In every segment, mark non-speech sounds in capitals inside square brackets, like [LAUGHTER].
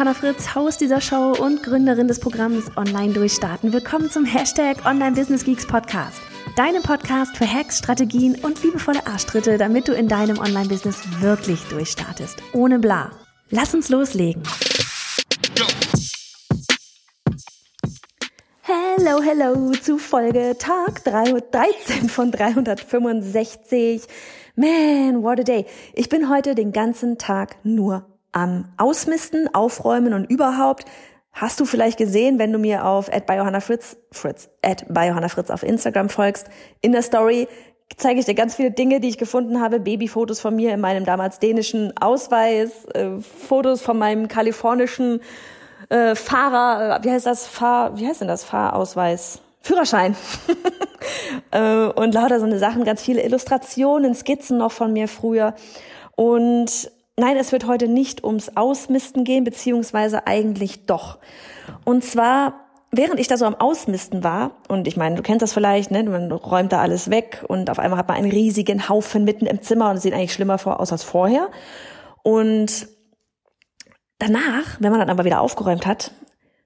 Johanna Fritz, Haus dieser Show und Gründerin des Programms Online Durchstarten. Willkommen zum Hashtag Online Business Geeks Podcast. Deinem Podcast für Hacks, Strategien und liebevolle Arschtritte, damit du in deinem Online-Business wirklich durchstartest. Ohne bla. Lass uns loslegen. Hello, hello zu Folge Tag 13 von 365. Man, what a day. Ich bin heute den ganzen Tag nur am Ausmisten, Aufräumen und überhaupt hast du vielleicht gesehen, wenn du mir auf @biohannafritz Fritz @biohannafritz auf Instagram folgst, in der Story zeige ich dir ganz viele Dinge, die ich gefunden habe, Babyfotos von mir in meinem damals dänischen Ausweis, äh, Fotos von meinem kalifornischen äh, Fahrer, äh, wie heißt das Fahr, wie heißt denn das Fahrausweis? Führerschein. [LAUGHS] äh, und lauter so eine Sachen, ganz viele Illustrationen, Skizzen noch von mir früher und Nein, es wird heute nicht ums Ausmisten gehen, beziehungsweise eigentlich doch. Und zwar, während ich da so am Ausmisten war, und ich meine, du kennst das vielleicht, ne? man räumt da alles weg und auf einmal hat man einen riesigen Haufen mitten im Zimmer und es sieht eigentlich schlimmer aus als vorher. Und danach, wenn man dann aber wieder aufgeräumt hat,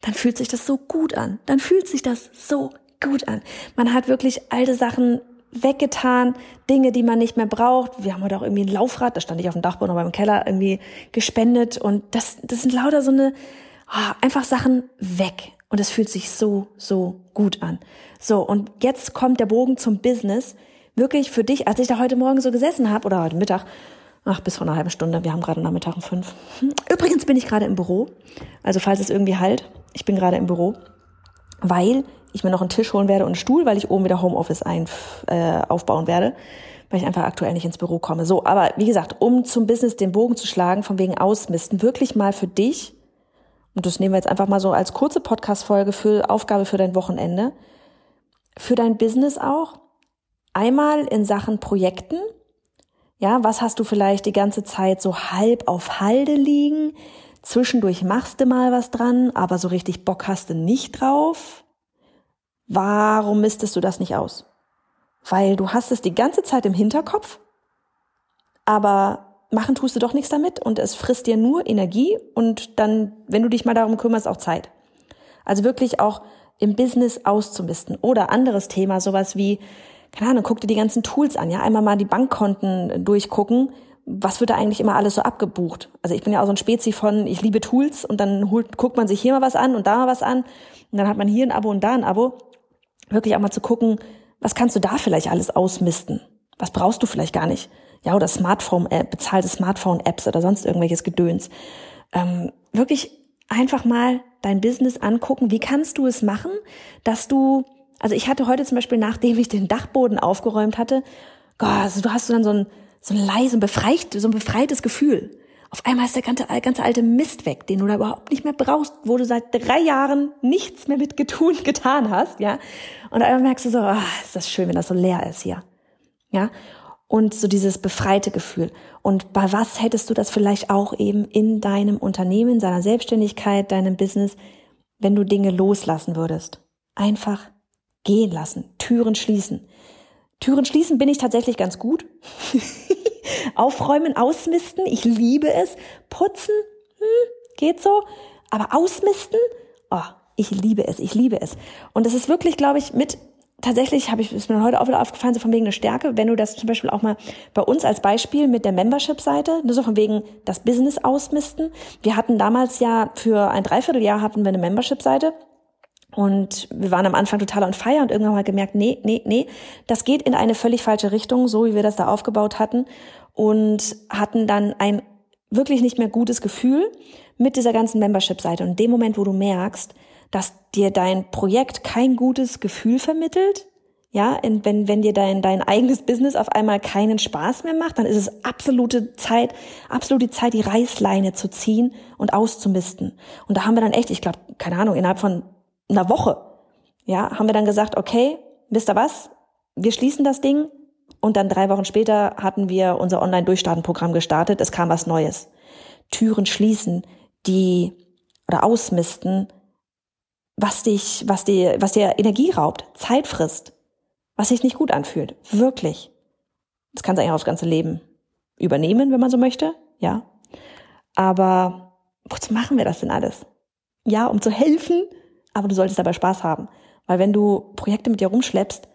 dann fühlt sich das so gut an. Dann fühlt sich das so gut an. Man hat wirklich alte Sachen weggetan, Dinge, die man nicht mehr braucht. Wir haben heute auch irgendwie ein Laufrad, da stand ich auf dem Dachboden oder beim Keller irgendwie gespendet und das, das sind lauter so eine, oh, einfach Sachen weg. Und es fühlt sich so, so gut an. So, und jetzt kommt der Bogen zum Business. Wirklich für dich, als ich da heute Morgen so gesessen habe, oder heute Mittag, ach, bis vor einer halben Stunde, wir haben gerade Nachmittag um fünf. Übrigens bin ich gerade im Büro. Also falls es irgendwie halt, ich bin gerade im Büro, weil ich mir noch einen Tisch holen werde und einen Stuhl, weil ich oben wieder Homeoffice ein, äh, aufbauen werde, weil ich einfach aktuell nicht ins Büro komme. So, aber wie gesagt, um zum Business den Bogen zu schlagen, von wegen Ausmisten, wirklich mal für dich, und das nehmen wir jetzt einfach mal so als kurze Podcast-Folge für Aufgabe für dein Wochenende, für dein Business auch, einmal in Sachen Projekten, ja, was hast du vielleicht die ganze Zeit so halb auf Halde liegen? Zwischendurch machst du mal was dran, aber so richtig Bock hast du nicht drauf. Warum mistest du das nicht aus? Weil du hast es die ganze Zeit im Hinterkopf, aber machen tust du doch nichts damit und es frisst dir nur Energie und dann, wenn du dich mal darum kümmerst, auch Zeit. Also wirklich auch im Business auszumisten. Oder anderes Thema, sowas wie, keine Ahnung, guck dir die ganzen Tools an, ja, einmal mal die Bankkonten durchgucken. Was wird da eigentlich immer alles so abgebucht? Also ich bin ja auch so ein Spezi von, ich liebe Tools und dann holt, guckt man sich hier mal was an und da mal was an und dann hat man hier ein Abo und da ein Abo wirklich auch mal zu gucken, was kannst du da vielleicht alles ausmisten? Was brauchst du vielleicht gar nicht? Ja, oder Smartphone-App, äh, bezahlte Smartphone-Apps oder sonst irgendwelches Gedöns. Ähm, wirklich einfach mal dein Business angucken. Wie kannst du es machen, dass du, also ich hatte heute zum Beispiel, nachdem ich den Dachboden aufgeräumt hatte, Gott, also du hast dann so ein, so ein leise, so ein befreites Gefühl. Auf einmal ist der ganze, ganze alte Mist weg, den du da überhaupt nicht mehr brauchst, wo du seit drei Jahren nichts mehr mit getun, [LAUGHS] getan hast, ja. Und einmal merkst du so, ah, ist das schön, wenn das so leer ist hier, ja. Und so dieses befreite Gefühl. Und bei was hättest du das vielleicht auch eben in deinem Unternehmen, seiner Selbstständigkeit, deinem Business, wenn du Dinge loslassen würdest? Einfach gehen lassen, Türen schließen. Türen schließen bin ich tatsächlich ganz gut. [LAUGHS] Aufräumen, ausmisten, ich liebe es. Putzen, hm, geht so. Aber ausmisten, oh, ich liebe es, ich liebe es. Und das ist wirklich, glaube ich, mit tatsächlich habe ich ist mir heute auch wieder aufgefallen, so von wegen eine Stärke, wenn du das zum Beispiel auch mal bei uns als Beispiel mit der Membership-Seite, nur so von wegen das Business ausmisten. Wir hatten damals ja für ein Dreivierteljahr hatten wir eine Membership-Seite. Und wir waren am Anfang total on fire und irgendwann mal gemerkt, nee, nee, nee, das geht in eine völlig falsche Richtung, so wie wir das da aufgebaut hatten und hatten dann ein wirklich nicht mehr gutes Gefühl mit dieser ganzen Membership-Seite. Und in dem Moment, wo du merkst, dass dir dein Projekt kein gutes Gefühl vermittelt, ja, wenn, wenn dir dein, dein eigenes Business auf einmal keinen Spaß mehr macht, dann ist es absolute Zeit, absolute Zeit, die Reißleine zu ziehen und auszumisten. Und da haben wir dann echt, ich glaube, keine Ahnung, innerhalb von einer Woche, ja, haben wir dann gesagt, okay, wisst ihr was? Wir schließen das Ding und dann drei Wochen später hatten wir unser Online-Durchstarten-Programm gestartet. Es kam was Neues. Türen schließen, die oder ausmisten, was dich, was dir, was dir Energie raubt, Zeit frisst, was sich nicht gut anfühlt. Wirklich. Das kann sich eigentlich aufs ganze Leben übernehmen, wenn man so möchte, ja. Aber wozu machen wir das denn alles? Ja, um zu helfen, aber du solltest dabei Spaß haben. Weil wenn du Projekte mit dir rumschleppst,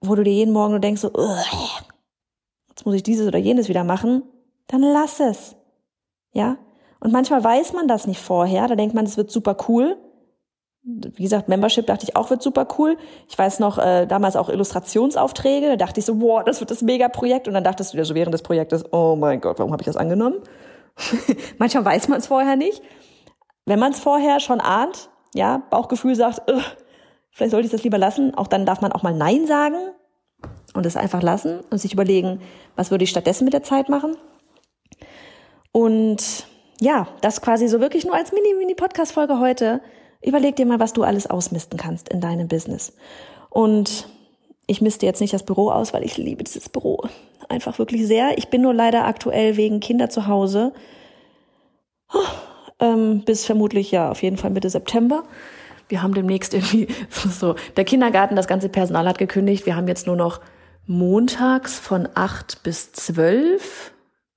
wo du dir jeden Morgen nur denkst, so, jetzt muss ich dieses oder jenes wieder machen, dann lass es. Ja? Und manchmal weiß man das nicht vorher, da denkt man, es wird super cool. Wie gesagt, Membership dachte ich auch wird super cool. Ich weiß noch, äh, damals auch Illustrationsaufträge, da dachte ich so, wow, das wird das Mega-Projekt. Und dann dachtest du dir so während des Projektes, oh mein Gott, warum habe ich das angenommen? [LAUGHS] manchmal weiß man es vorher nicht. Wenn man es vorher schon ahnt, ja, Bauchgefühl sagt, vielleicht sollte ich das lieber lassen, auch dann darf man auch mal Nein sagen und es einfach lassen und sich überlegen, was würde ich stattdessen mit der Zeit machen. Und ja, das quasi so wirklich nur als Mini-Mini-Podcast-Folge heute. Überleg dir mal, was du alles ausmisten kannst in deinem Business. Und ich misste jetzt nicht das Büro aus, weil ich liebe dieses Büro einfach wirklich sehr. Ich bin nur leider aktuell wegen Kinder zu Hause. Ähm, bis vermutlich ja auf jeden Fall Mitte September. Wir haben demnächst irgendwie [LAUGHS] so, der Kindergarten, das ganze Personal hat gekündigt. Wir haben jetzt nur noch montags von acht bis zwölf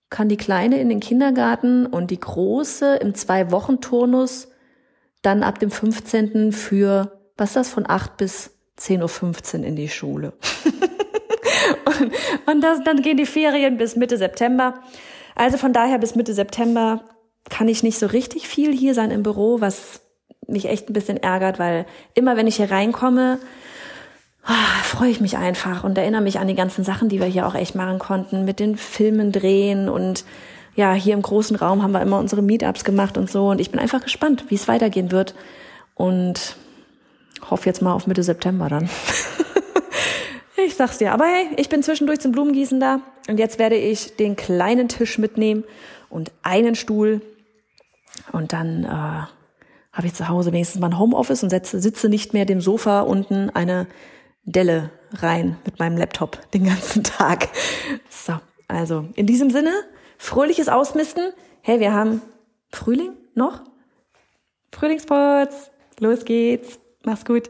kann die Kleine in den Kindergarten und die Große im Zwei-Wochen-Turnus dann ab dem 15. für, was ist das, von 8 bis 10.15 Uhr in die Schule. [LAUGHS] und und das, dann gehen die Ferien bis Mitte September. Also von daher bis Mitte September kann ich nicht so richtig viel hier sein im Büro, was mich echt ein bisschen ärgert, weil immer wenn ich hier reinkomme, oh, freue ich mich einfach und erinnere mich an die ganzen Sachen, die wir hier auch echt machen konnten, mit den Filmen drehen und ja, hier im großen Raum haben wir immer unsere Meetups gemacht und so und ich bin einfach gespannt, wie es weitergehen wird und hoffe jetzt mal auf Mitte September dann. [LAUGHS] ich sag's dir, aber hey, ich bin zwischendurch zum Blumengießen da und jetzt werde ich den kleinen Tisch mitnehmen und einen Stuhl und dann äh, habe ich zu Hause wenigstens mal ein Homeoffice und setze, sitze nicht mehr dem Sofa unten eine Delle rein mit meinem Laptop den ganzen [LAUGHS] Tag. So, also in diesem Sinne, fröhliches Ausmisten. Hey, wir haben Frühling noch? Frühlingsputz. Los geht's. Mach's gut.